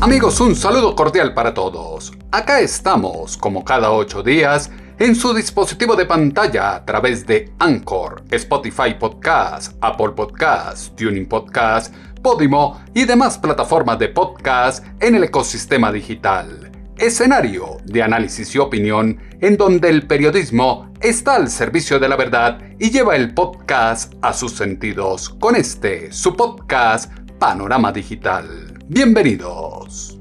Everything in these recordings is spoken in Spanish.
Amigos, un saludo cordial para todos. Acá estamos, como cada ocho días, en su dispositivo de pantalla a través de Anchor, Spotify Podcast, Apple Podcast, Tuning Podcast, Podimo y demás plataformas de podcast en el ecosistema digital. Escenario de análisis y opinión en donde el periodismo está al servicio de la verdad y lleva el podcast a sus sentidos con este, su podcast Panorama Digital. Bienvenidos.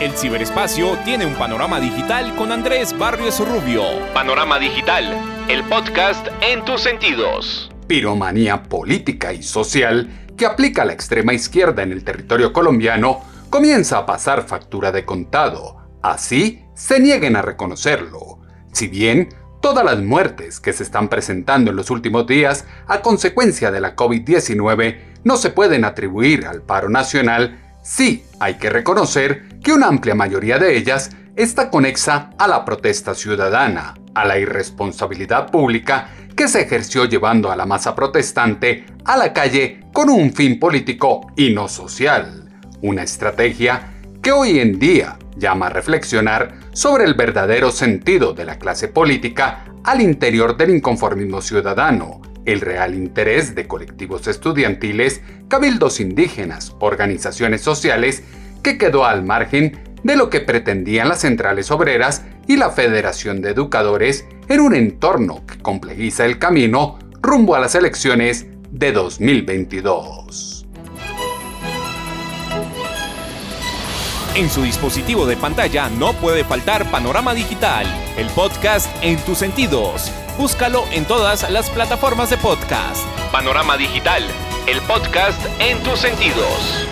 El ciberespacio tiene un panorama digital con Andrés Barrios Rubio. Panorama Digital, el podcast en tus sentidos. Piromanía política y social que aplica la extrema izquierda en el territorio colombiano comienza a pasar factura de contado. Así se nieguen a reconocerlo. Si bien todas las muertes que se están presentando en los últimos días a consecuencia de la COVID-19 no se pueden atribuir al paro nacional, Sí, hay que reconocer que una amplia mayoría de ellas está conexa a la protesta ciudadana, a la irresponsabilidad pública que se ejerció llevando a la masa protestante a la calle con un fin político y no social. Una estrategia que hoy en día llama a reflexionar sobre el verdadero sentido de la clase política al interior del inconformismo ciudadano el real interés de colectivos estudiantiles, cabildos indígenas, organizaciones sociales, que quedó al margen de lo que pretendían las centrales obreras y la Federación de Educadores en un entorno que complejiza el camino rumbo a las elecciones de 2022. En su dispositivo de pantalla no puede faltar Panorama Digital, el podcast en tus sentidos Búscalo en todas las plataformas de podcast. Panorama Digital, el podcast en tus sentidos.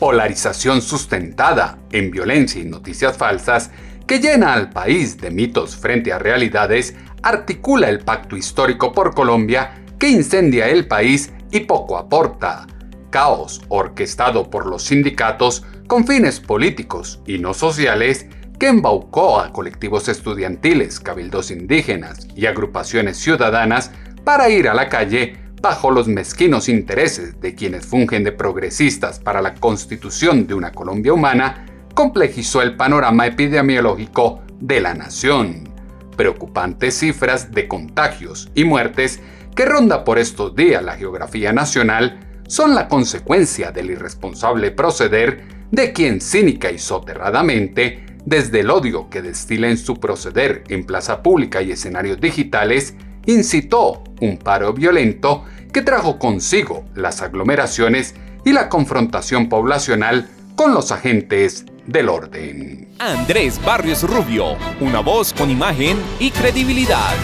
Polarización sustentada en violencia y noticias falsas que llena al país de mitos frente a realidades, articula el pacto histórico por Colombia que incendia el país y poco aporta. Caos orquestado por los sindicatos con fines políticos y no sociales que embaucó a colectivos estudiantiles, cabildos indígenas y agrupaciones ciudadanas para ir a la calle bajo los mezquinos intereses de quienes fungen de progresistas para la constitución de una Colombia humana, complejizó el panorama epidemiológico de la nación. Preocupantes cifras de contagios y muertes que ronda por estos días la geografía nacional son la consecuencia del irresponsable proceder de quien cínica y soterradamente desde el odio que destila en su proceder en plaza pública y escenarios digitales, incitó un paro violento que trajo consigo las aglomeraciones y la confrontación poblacional con los agentes del orden. Andrés Barrios Rubio, una voz con imagen y credibilidad.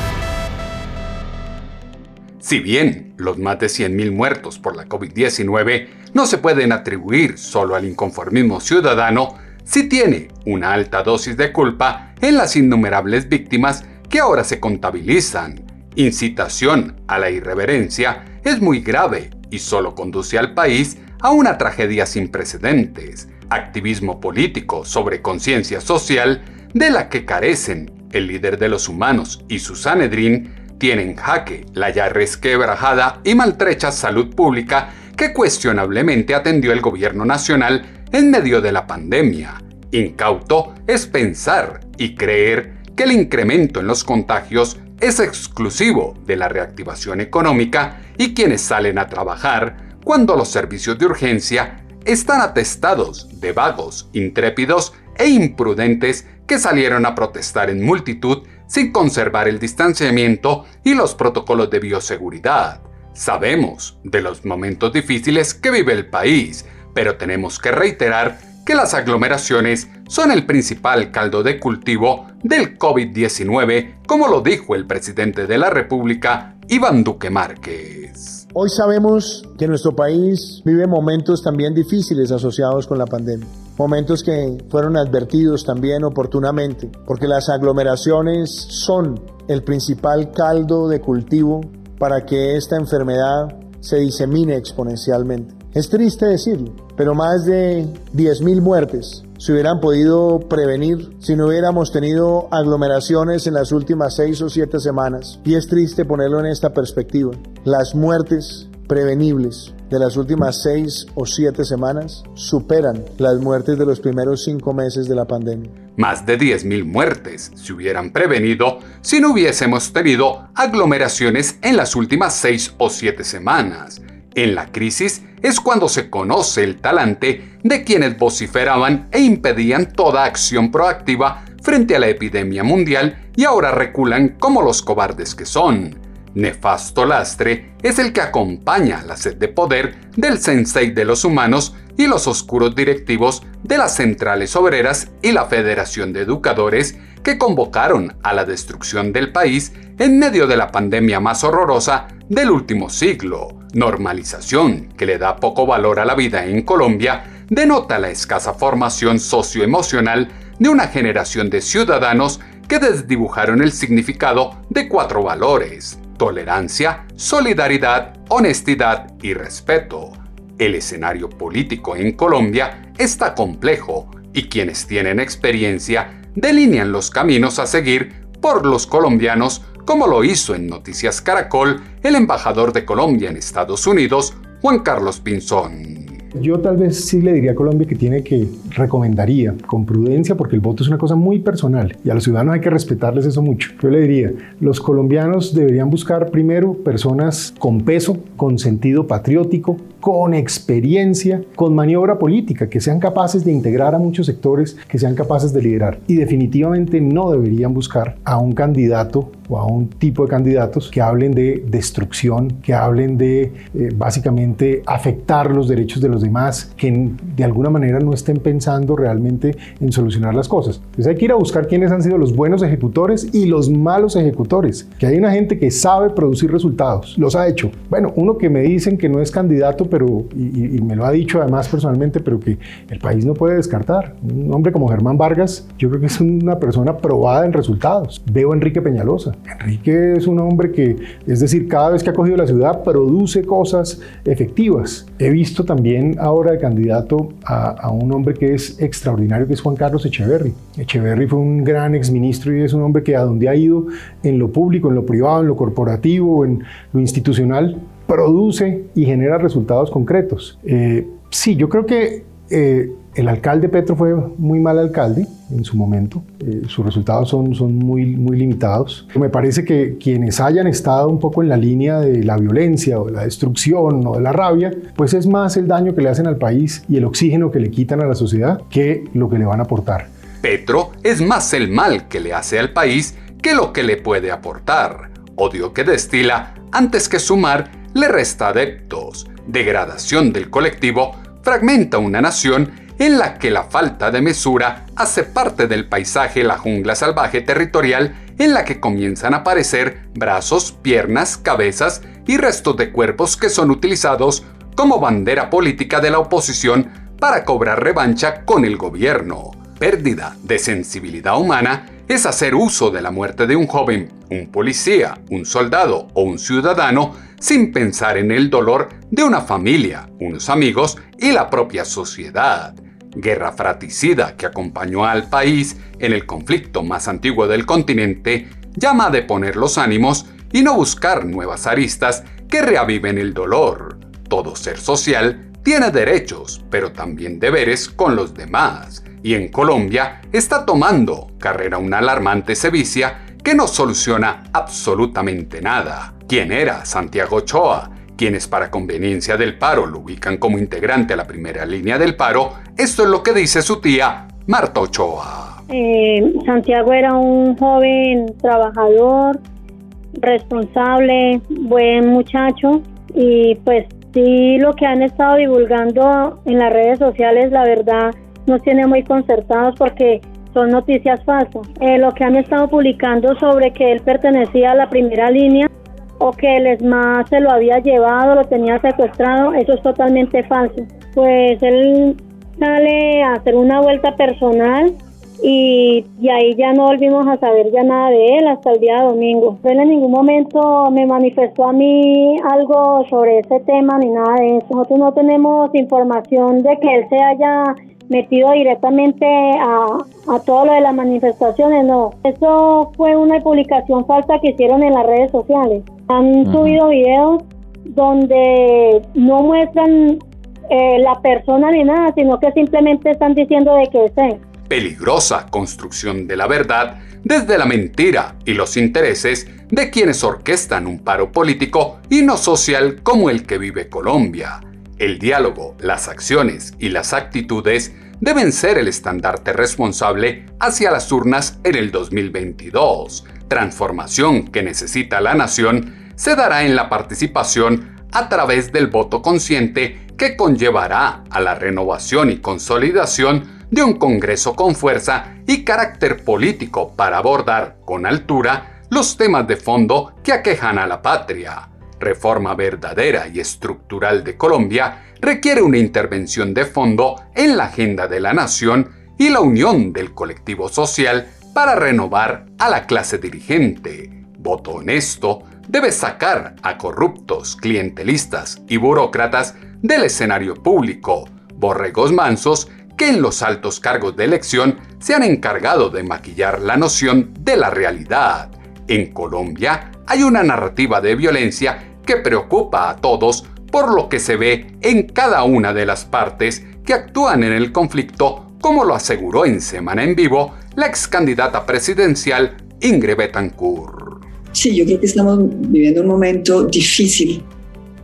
Si bien los más de 100.000 muertos por la COVID-19 no se pueden atribuir solo al inconformismo ciudadano, sí tiene una alta dosis de culpa en las innumerables víctimas que ahora se contabilizan. Incitación a la irreverencia es muy grave y solo conduce al país a una tragedia sin precedentes. Activismo político sobre conciencia social de la que carecen el líder de los humanos y su Sanedrín tienen jaque la ya resquebrajada y maltrecha salud pública que cuestionablemente atendió el gobierno nacional en medio de la pandemia. Incauto es pensar y creer que el incremento en los contagios es exclusivo de la reactivación económica y quienes salen a trabajar cuando los servicios de urgencia están atestados de vagos, intrépidos e imprudentes que salieron a protestar en multitud sin conservar el distanciamiento y los protocolos de bioseguridad. Sabemos de los momentos difíciles que vive el país, pero tenemos que reiterar que las aglomeraciones son el principal caldo de cultivo del COVID-19, como lo dijo el presidente de la República, Iván Duque Márquez. Hoy sabemos que nuestro país vive momentos también difíciles asociados con la pandemia momentos que fueron advertidos también oportunamente, porque las aglomeraciones son el principal caldo de cultivo para que esta enfermedad se disemine exponencialmente. Es triste decirlo, pero más de 10.000 muertes se hubieran podido prevenir si no hubiéramos tenido aglomeraciones en las últimas seis o siete semanas. Y es triste ponerlo en esta perspectiva. Las muertes prevenibles de las últimas seis o siete semanas superan las muertes de los primeros cinco meses de la pandemia. Más de 10.000 muertes se hubieran prevenido si no hubiésemos tenido aglomeraciones en las últimas seis o siete semanas. En la crisis es cuando se conoce el talante de quienes vociferaban e impedían toda acción proactiva frente a la epidemia mundial y ahora reculan como los cobardes que son. Nefasto lastre es el que acompaña la sed de poder del sensei de los humanos y los oscuros directivos de las centrales obreras y la Federación de Educadores que convocaron a la destrucción del país en medio de la pandemia más horrorosa del último siglo. Normalización que le da poco valor a la vida en Colombia denota la escasa formación socioemocional de una generación de ciudadanos que desdibujaron el significado de cuatro valores, tolerancia, solidaridad, honestidad y respeto. El escenario político en Colombia está complejo y quienes tienen experiencia delinean los caminos a seguir por los colombianos como lo hizo en Noticias Caracol el embajador de Colombia en Estados Unidos, Juan Carlos Pinzón. Yo tal vez sí le diría a Colombia que tiene que, recomendaría, con prudencia, porque el voto es una cosa muy personal y a los ciudadanos hay que respetarles eso mucho. Yo le diría, los colombianos deberían buscar primero personas con peso, con sentido patriótico, con experiencia, con maniobra política, que sean capaces de integrar a muchos sectores, que sean capaces de liderar. Y definitivamente no deberían buscar a un candidato o a un tipo de candidatos que hablen de destrucción, que hablen de eh, básicamente afectar los derechos de los demás, que de alguna manera no estén pensando realmente en solucionar las cosas. Entonces hay que ir a buscar quiénes han sido los buenos ejecutores y los malos ejecutores, que hay una gente que sabe producir resultados, los ha hecho. Bueno, uno que me dicen que no es candidato, pero, y, y me lo ha dicho además personalmente, pero que el país no puede descartar. Un hombre como Germán Vargas, yo creo que es una persona probada en resultados. Veo a Enrique Peñalosa. Enrique es un hombre que, es decir, cada vez que ha cogido la ciudad, produce cosas efectivas. He visto también ahora de candidato a, a un hombre que es extraordinario, que es Juan Carlos Echeverry. Echeverry fue un gran exministro y es un hombre que a donde ha ido, en lo público, en lo privado, en lo corporativo, en lo institucional, produce y genera resultados concretos. Eh, sí, yo creo que eh, el alcalde Petro fue muy mal alcalde en su momento. Eh, sus resultados son, son muy, muy limitados. Me parece que quienes hayan estado un poco en la línea de la violencia o de la destrucción o de la rabia, pues es más el daño que le hacen al país y el oxígeno que le quitan a la sociedad que lo que le van a aportar. Petro es más el mal que le hace al país que lo que le puede aportar. Odio que destila antes que sumar le resta adeptos. Degradación del colectivo fragmenta una nación en la que la falta de mesura hace parte del paisaje la jungla salvaje territorial en la que comienzan a aparecer brazos, piernas, cabezas y restos de cuerpos que son utilizados como bandera política de la oposición para cobrar revancha con el gobierno. Pérdida de sensibilidad humana es hacer uso de la muerte de un joven, un policía, un soldado o un ciudadano sin pensar en el dolor de una familia, unos amigos y la propia sociedad. Guerra fratricida que acompañó al país en el conflicto más antiguo del continente llama a deponer los ánimos y no buscar nuevas aristas que reaviven el dolor. Todo ser social tiene derechos, pero también deberes con los demás y en Colombia está tomando carrera una alarmante sevicia que no soluciona absolutamente nada. ¿Quién era Santiago Ochoa? Quienes para conveniencia del paro lo ubican como integrante a la primera línea del paro, esto es lo que dice su tía Marta Ochoa. Eh, Santiago era un joven trabajador, responsable, buen muchacho y pues sí lo que han estado divulgando en las redes sociales, la verdad, nos tiene muy concertados porque son noticias falsas. Eh, lo que han estado publicando sobre que él pertenecía a la primera línea o que el ESMA se lo había llevado, lo tenía secuestrado, eso es totalmente falso. Pues él sale a hacer una vuelta personal y, ahí ya no volvimos a saber ya nada de él hasta el día domingo. Él en ningún momento me manifestó a mí algo sobre ese tema ni nada de eso. Nosotros no tenemos información de que él se haya metido directamente a, a todo lo de las manifestaciones, no. Eso fue una publicación falsa que hicieron en las redes sociales. Han subido videos donde no muestran eh, la persona ni nada, sino que simplemente están diciendo de que es él peligrosa construcción de la verdad desde la mentira y los intereses de quienes orquestan un paro político y no social como el que vive Colombia. El diálogo, las acciones y las actitudes deben ser el estandarte responsable hacia las urnas en el 2022. Transformación que necesita la nación se dará en la participación a través del voto consciente que conllevará a la renovación y consolidación de un Congreso con fuerza y carácter político para abordar con altura los temas de fondo que aquejan a la patria. Reforma verdadera y estructural de Colombia requiere una intervención de fondo en la agenda de la nación y la unión del colectivo social para renovar a la clase dirigente. Voto honesto debe sacar a corruptos, clientelistas y burócratas del escenario público, borregos mansos que en los altos cargos de elección se han encargado de maquillar la noción de la realidad. En Colombia hay una narrativa de violencia que preocupa a todos por lo que se ve en cada una de las partes que actúan en el conflicto, como lo aseguró en Semana en Vivo la ex candidata presidencial Ingrid Betancourt. Sí, yo creo que estamos viviendo un momento difícil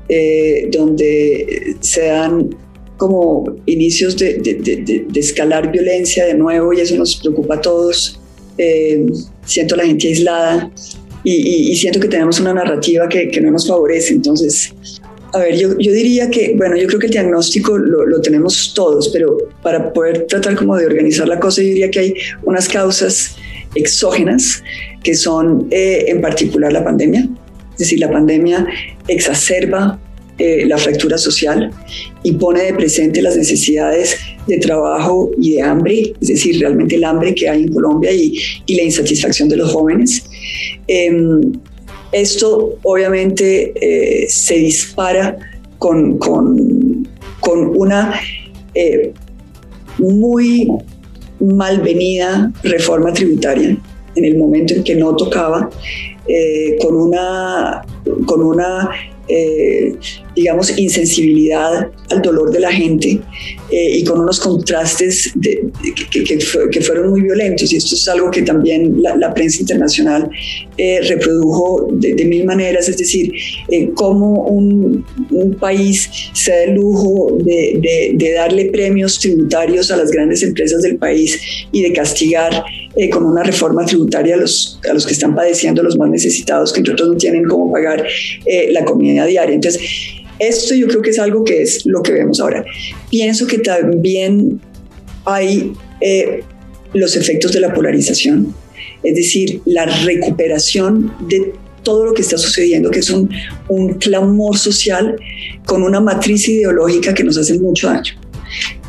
eh, donde se dan como inicios de, escalar violencia de nuevo y eso nos preocupa a todos. Eh, siento la gente aislada y, siento que tenemos una narrativa que, no nos favorece. Entonces, a ver, yo, yo, diría que, bueno, yo creo que el diagnóstico lo, tenemos todos, pero para poder tratar como de organizar la cosa, yo diría que hay unas causas exógenas que son eh, en particular la pandemia. Es decir, la pandemia exacerba eh, la fractura social y pone de presente las necesidades de trabajo y de hambre, es decir, realmente el hambre que hay en Colombia y, y la insatisfacción de los jóvenes. Em, esto obviamente eh, se dispara con, con, con una eh, muy malvenida reforma tributaria en el momento en que no tocaba, con una, con una eh, digamos, insensibilidad al dolor de la gente eh, y con unos contrastes que, fueron muy violentos. Y esto es algo que también la, prensa internacional eh, reprodujo de, mil maneras, es decir, cómo un, país se da el lujo de, darle premios tributarios a las grandes empresas del país y de castigar con una reforma tributaria a los, a los que están padeciendo, los más necesitados, que entre otros no tienen cómo pagar la comida diaria. Entonces, esto yo creo que es algo que es lo que vemos ahora. Pienso que también hay eh, los efectos de la polarización, es decir, la recuperación de todo lo que está sucediendo, que es un, un clamor social con una matriz ideológica que nos hace mucho daño,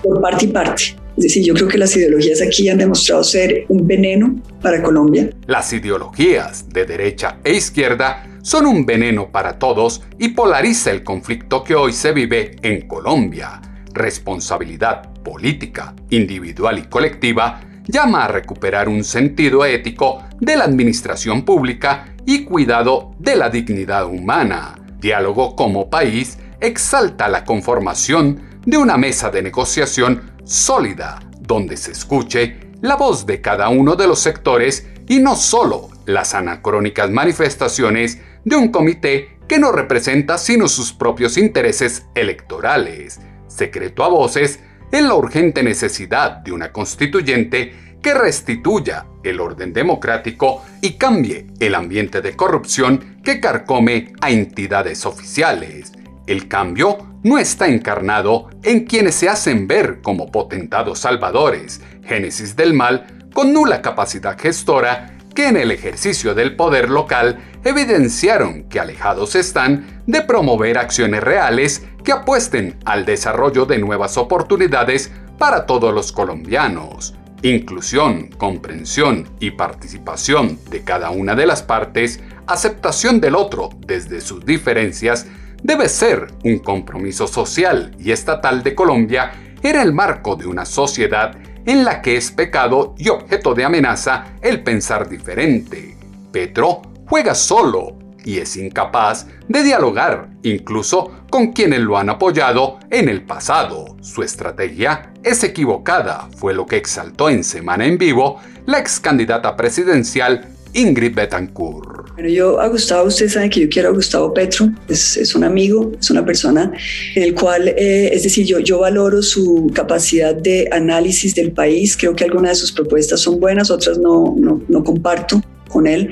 por parte y parte. Es decir, yo creo que las ideologías aquí han demostrado ser un veneno para Colombia. Las ideologías de derecha e izquierda son un veneno para todos y polariza el conflicto que hoy se vive en Colombia. Responsabilidad política, individual y colectiva llama a recuperar un sentido ético de la administración pública y cuidado de la dignidad humana. Diálogo como país exalta la conformación de una mesa de negociación sólida donde se escuche la voz de cada uno de los sectores y no solo las anacrónicas manifestaciones de un comité que no representa sino sus propios intereses electorales, secreto a voces en la urgente necesidad de una constituyente que restituya el orden democrático y cambie el ambiente de corrupción que carcome a entidades oficiales. El cambio no está encarnado en quienes se hacen ver como potentados salvadores, génesis del mal, con nula capacidad gestora que en el ejercicio del poder local evidenciaron que alejados están de promover acciones reales que apuesten al desarrollo de nuevas oportunidades para todos los colombianos. Inclusión, comprensión y participación de cada una de las partes, aceptación del otro desde sus diferencias, debe ser un compromiso social y estatal de Colombia en el marco de una sociedad en la que es pecado y objeto de amenaza el pensar diferente. Petro juega solo y es incapaz de dialogar incluso con quienes lo han apoyado en el pasado. Su estrategia es equivocada, fue lo que exaltó en Semana en Vivo la ex candidata presidencial Ingrid Betancourt. Bueno, yo a Gustavo, usted sabe que yo quiero a Gustavo Petro, es, es un amigo, es una persona en el cual, eh, es decir, yo, yo valoro su capacidad de análisis del país, creo que algunas de sus propuestas son buenas, otras no, no, no comparto con él.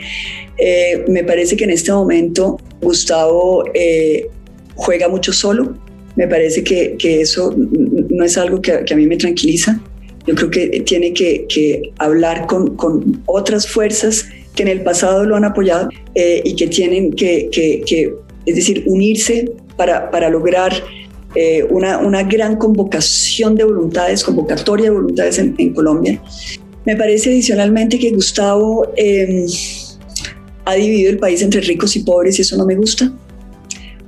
Eh, me parece que en este momento Gustavo eh, juega mucho solo, me parece que, que eso no es algo que, que, a mí me tranquiliza. Yo creo que tiene que, que hablar con, con otras fuerzas que en el pasado lo han apoyado eh, y que tienen que, que, es decir, unirse para, para lograr eh, una, una, gran convocación de voluntades, convocatoria de voluntades en, en Colombia. Me parece adicionalmente que Gustavo eh, ha dividido el país entre ricos y pobres y eso no me gusta.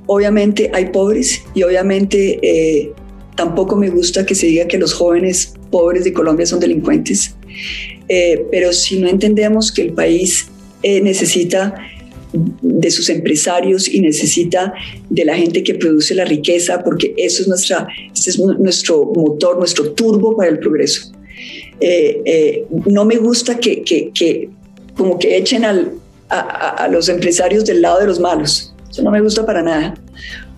Obviamente hay pobres y obviamente eh, tampoco me gusta que se diga que los jóvenes pobres de Colombia son delincuentes. Eh, pero si no entendemos que el país eh, necesita de sus empresarios y necesita de la gente que produce la riqueza, porque eso es, nuestra, este es nuestro motor, nuestro turbo para el progreso. Eh, no me gusta que, que, que, como que echen al, a, a, los empresarios del lado de los malos. Eso no me gusta para nada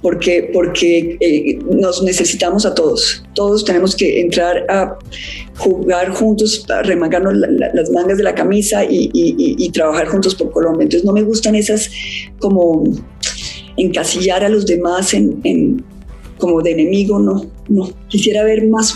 porque, porque eh, nos necesitamos a todos. Todos tenemos que entrar a jugar juntos, a remangarnos la, la, las mangas de la camisa y, y, y, trabajar juntos por Colombia. Entonces no me gustan esas como encasillar a los demás en, en como de enemigo, no, no. Quisiera ver más,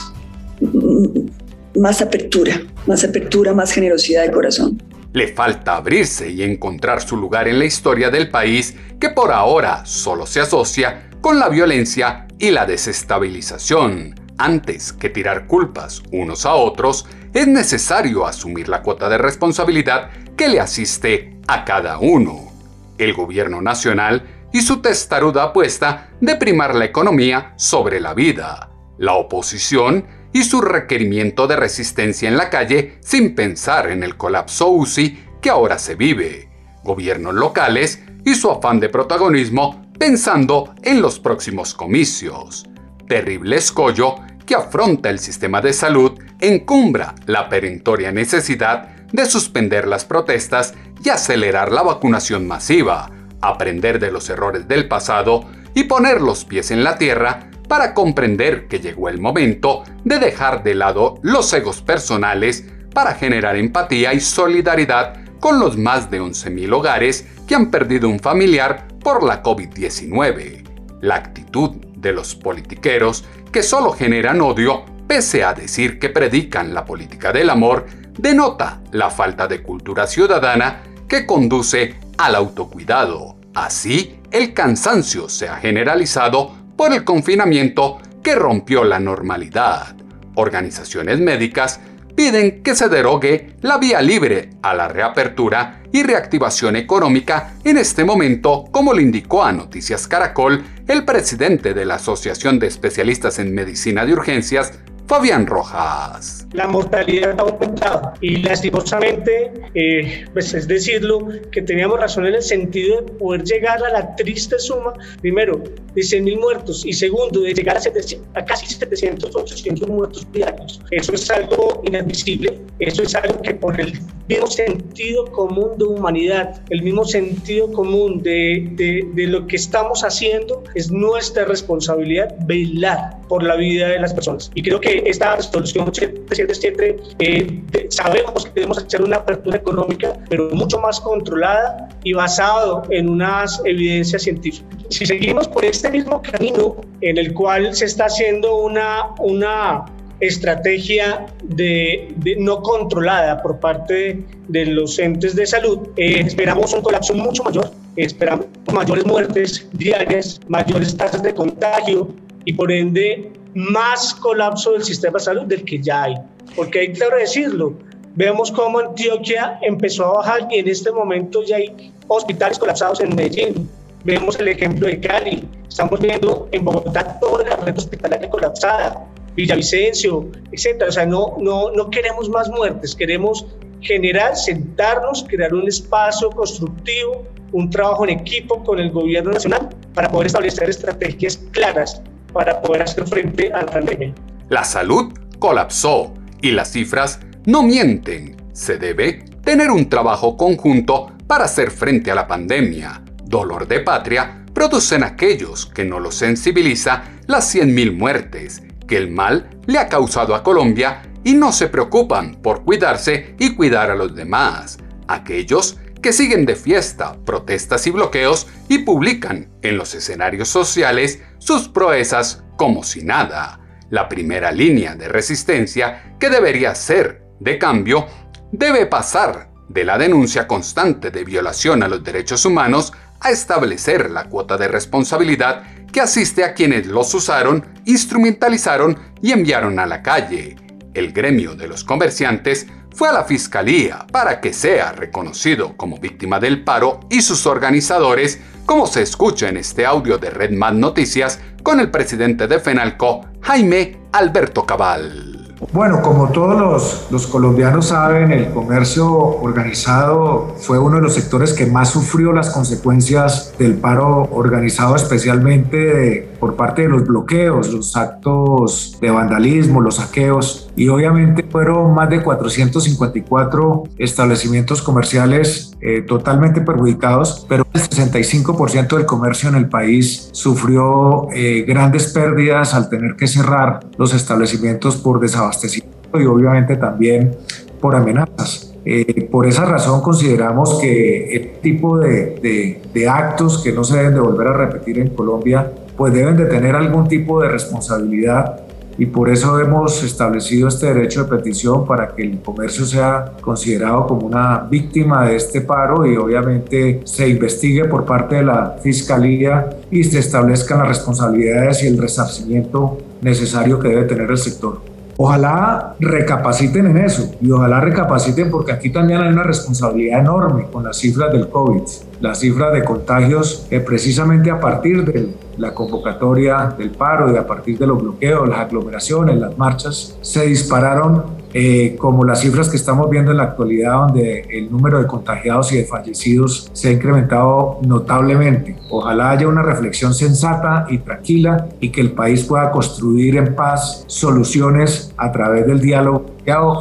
más apertura, más apertura, más generosidad de corazón. Le falta abrirse y encontrar su lugar en la historia del país que por ahora solo se asocia con la violencia y la desestabilización. Antes que tirar culpas unos a otros, es necesario asumir la cuota de responsabilidad que le asiste a cada uno. El gobierno nacional y su testaruda apuesta de primar la economía sobre la vida. La oposición y su requerimiento de resistencia en la calle sin pensar en el colapso UCI que ahora se vive, gobiernos locales y su afán de protagonismo pensando en los próximos comicios. Terrible escollo que afronta el sistema de salud encumbra la perentoria necesidad de suspender las protestas y acelerar la vacunación masiva, aprender de los errores del pasado y poner los pies en la tierra para comprender que llegó el momento de dejar de lado los egos personales para generar empatía y solidaridad con los más de 11.000 hogares que han perdido un familiar por la COVID-19. La actitud de los politiqueros que solo generan odio, pese a decir que predican la política del amor, denota la falta de cultura ciudadana que conduce al autocuidado. Así, el cansancio se ha generalizado por el confinamiento que rompió la normalidad. Organizaciones médicas piden que se derogue la vía libre a la reapertura y reactivación económica en este momento, como le indicó a Noticias Caracol el presidente de la Asociación de Especialistas en Medicina de Urgencias, Fabián Rojas. La mortalidad ha aumentado y lastimosamente, eh, pues es decirlo, que teníamos razón en el sentido de poder llegar a la triste suma, primero, de 100.000 muertos y segundo, de llegar a, 700, a, casi 700, 800 muertos diarios. Eso es algo inadmisible, eso es algo que por el mismo sentido común de humanidad, el mismo sentido común de, de, de lo que estamos haciendo, es nuestra responsabilidad velar por la vida de las personas. Y creo que esta resolución 777 eh, sabemos que debemos hacer una apertura económica, pero mucho más controlada y basado en unas evidencias científicas. Si seguimos por este mismo camino en el cual se está haciendo una, una estrategia de, no controlada por parte de, los entes de salud, eh, esperamos un colapso mucho mayor, esperamos mayores muertes diarias, mayores tasas de contagio y por ende más colapso del sistema de salud del que ya hay. Porque hay que decirlo, vemos cómo Antioquia empezó a bajar y en este momento ya hay hospitales colapsados en Medellín. Vemos el ejemplo de Cali, estamos viendo en Bogotá toda la red hospitalaria colapsada, Villavicencio, etc. O sea, no, no, no queremos más muertes, queremos generar, sentarnos, crear un espacio constructivo, un trabajo en equipo con el gobierno nacional para poder establecer estrategias claras para poder hacer frente a la pandemia. La salud colapsó y las cifras no mienten. Se debe tener un trabajo conjunto para hacer frente a la pandemia. Dolor de patria producen aquellos que no los sensibiliza las 100.000 muertes que el mal le ha causado a Colombia y no se preocupan por cuidarse y cuidar a los demás. Aquellos que siguen de fiesta, protestas y bloqueos y publican en los escenarios sociales sus proezas como si nada. La primera línea de resistencia que debería ser, de cambio, debe pasar de la denuncia constante de violación a los derechos humanos a establecer la cuota de responsabilidad que asiste a quienes los usaron, instrumentalizaron y enviaron a la calle. El gremio de los comerciantes fue a la fiscalía para que sea reconocido como víctima del paro y sus organizadores, como se escucha en este audio de Red Noticias con el presidente de FENALCO, Jaime Alberto Cabal. Bueno, como todos los, colombianos saben, el comercio organizado fue uno de los sectores que más sufrió las consecuencias del paro organizado, especialmente por parte de los bloqueos, los actos de vandalismo, los saqueos. Y obviamente fueron más de 454 establecimientos comerciales eh, totalmente perjudicados, pero el 65% del comercio en el país sufrió eh, grandes pérdidas al tener que cerrar los establecimientos por desabastecimiento y obviamente también por amenazas. Eh, por esa razón consideramos que este tipo de, de, actos que no se deben de volver a repetir en Colombia, pues deben de tener algún tipo de responsabilidad y por eso hemos establecido este derecho de petición para que el comercio sea considerado como una víctima de este paro y obviamente se investigue por parte de la Fiscalía y se establezcan las responsabilidades y el resarcimiento necesario que debe tener el sector. Ojalá recapaciten en eso y ojalá recapaciten porque aquí también hay una responsabilidad enorme con las cifras del COVID, las cifras de contagios que precisamente a partir de la convocatoria del paro y a partir de los bloqueos, las aglomeraciones, las marchas, se dispararon eh, como las cifras que estamos viendo en la actualidad, donde el número de contagiados y de fallecidos se ha incrementado notablemente. Ojalá haya una reflexión sensata y tranquila y que el país pueda construir en paz soluciones a través del diálogo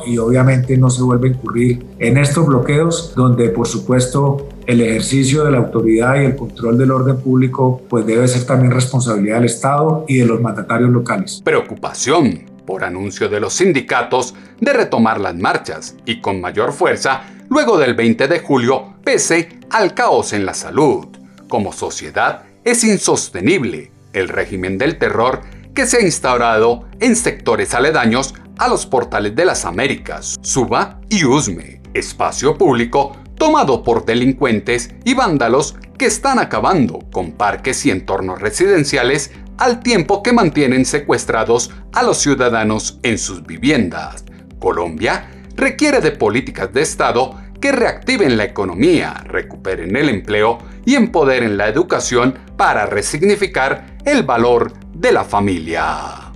y obviamente no se vuelva a incurrir en estos bloqueos donde por supuesto el ejercicio de la autoridad y el control del orden público pues debe ser también responsabilidad del Estado y de los mandatarios locales. Preocupación por anuncio de los sindicatos de retomar las marchas y con mayor fuerza luego del 20 de julio pese al caos en la salud. Como sociedad es insostenible el régimen del terror que se ha instaurado en sectores aledaños a los portales de las Américas, Suba y Usme, espacio público tomado por delincuentes y vándalos que están acabando con parques y entornos residenciales al tiempo que mantienen secuestrados a los ciudadanos en sus viviendas. Colombia requiere de políticas de Estado que reactiven la economía, recuperen el empleo y empoderen la educación para resignificar el valor de la familia.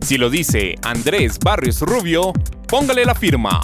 Si lo dice Andrés Barrios Rubio, póngale la firma.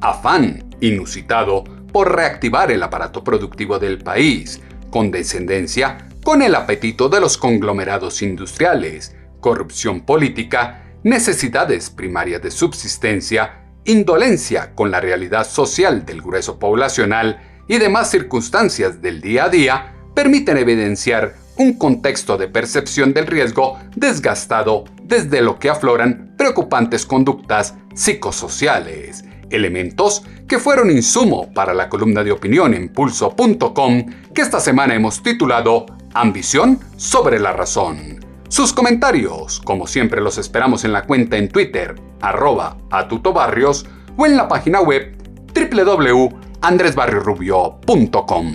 Afán inusitado por reactivar el aparato productivo del país, condescendencia con el apetito de los conglomerados industriales, corrupción política, necesidades primarias de subsistencia, indolencia con la realidad social del grueso poblacional y demás circunstancias del día a día permiten evidenciar un contexto de percepción del riesgo desgastado desde lo que afloran preocupantes conductas psicosociales, elementos que fueron insumo para la columna de opinión en pulso.com que esta semana hemos titulado Ambición sobre la razón. Sus comentarios, como siempre, los esperamos en la cuenta en Twitter, arroba atutobarrios, o en la página web www.andresbarriosrubio.com.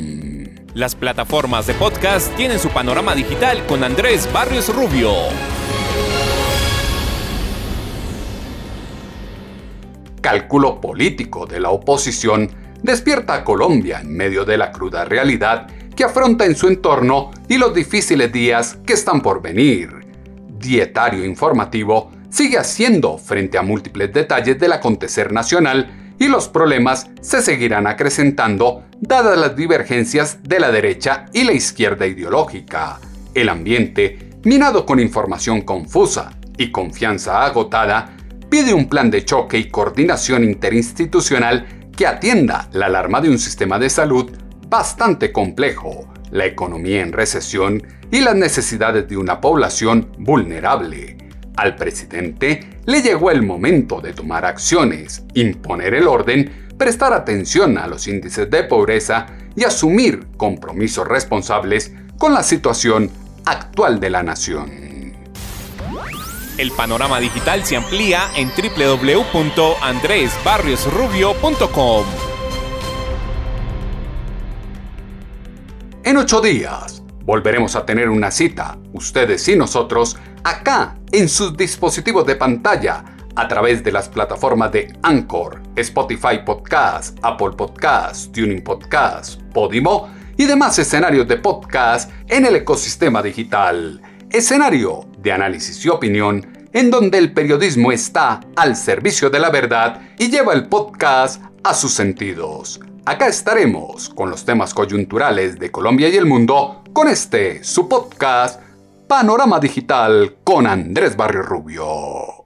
Las plataformas de podcast tienen su panorama digital con Andrés Barrios Rubio. Cálculo político de la oposición despierta a Colombia en medio de la cruda realidad que afronta en su entorno y los difíciles días que están por venir. Dietario informativo sigue haciendo frente a múltiples detalles del acontecer nacional y los problemas se seguirán acrecentando dadas las divergencias de la derecha y la izquierda ideológica. El ambiente, minado con información confusa y confianza agotada, pide un plan de choque y coordinación interinstitucional que atienda la alarma de un sistema de salud bastante complejo, la economía en recesión y las necesidades de una población vulnerable. Al presidente le llegó el momento de tomar acciones, imponer el orden, prestar atención a los índices de pobreza y asumir compromisos responsables con la situación actual de la nación. El panorama digital se amplía en www.andresbarriosrubio.com. En ocho días volveremos a tener una cita, ustedes y nosotros, acá en sus dispositivos de pantalla, a través de las plataformas de Anchor, Spotify Podcast, Apple Podcast, Tuning Podcast, Podimo y demás escenarios de podcast en el ecosistema digital. Escenario de análisis y opinión en donde el periodismo está al servicio de la verdad y lleva el podcast a sus sentidos. Acá estaremos con los temas coyunturales de Colombia y el mundo con este, su podcast, Panorama Digital con Andrés Barrio Rubio.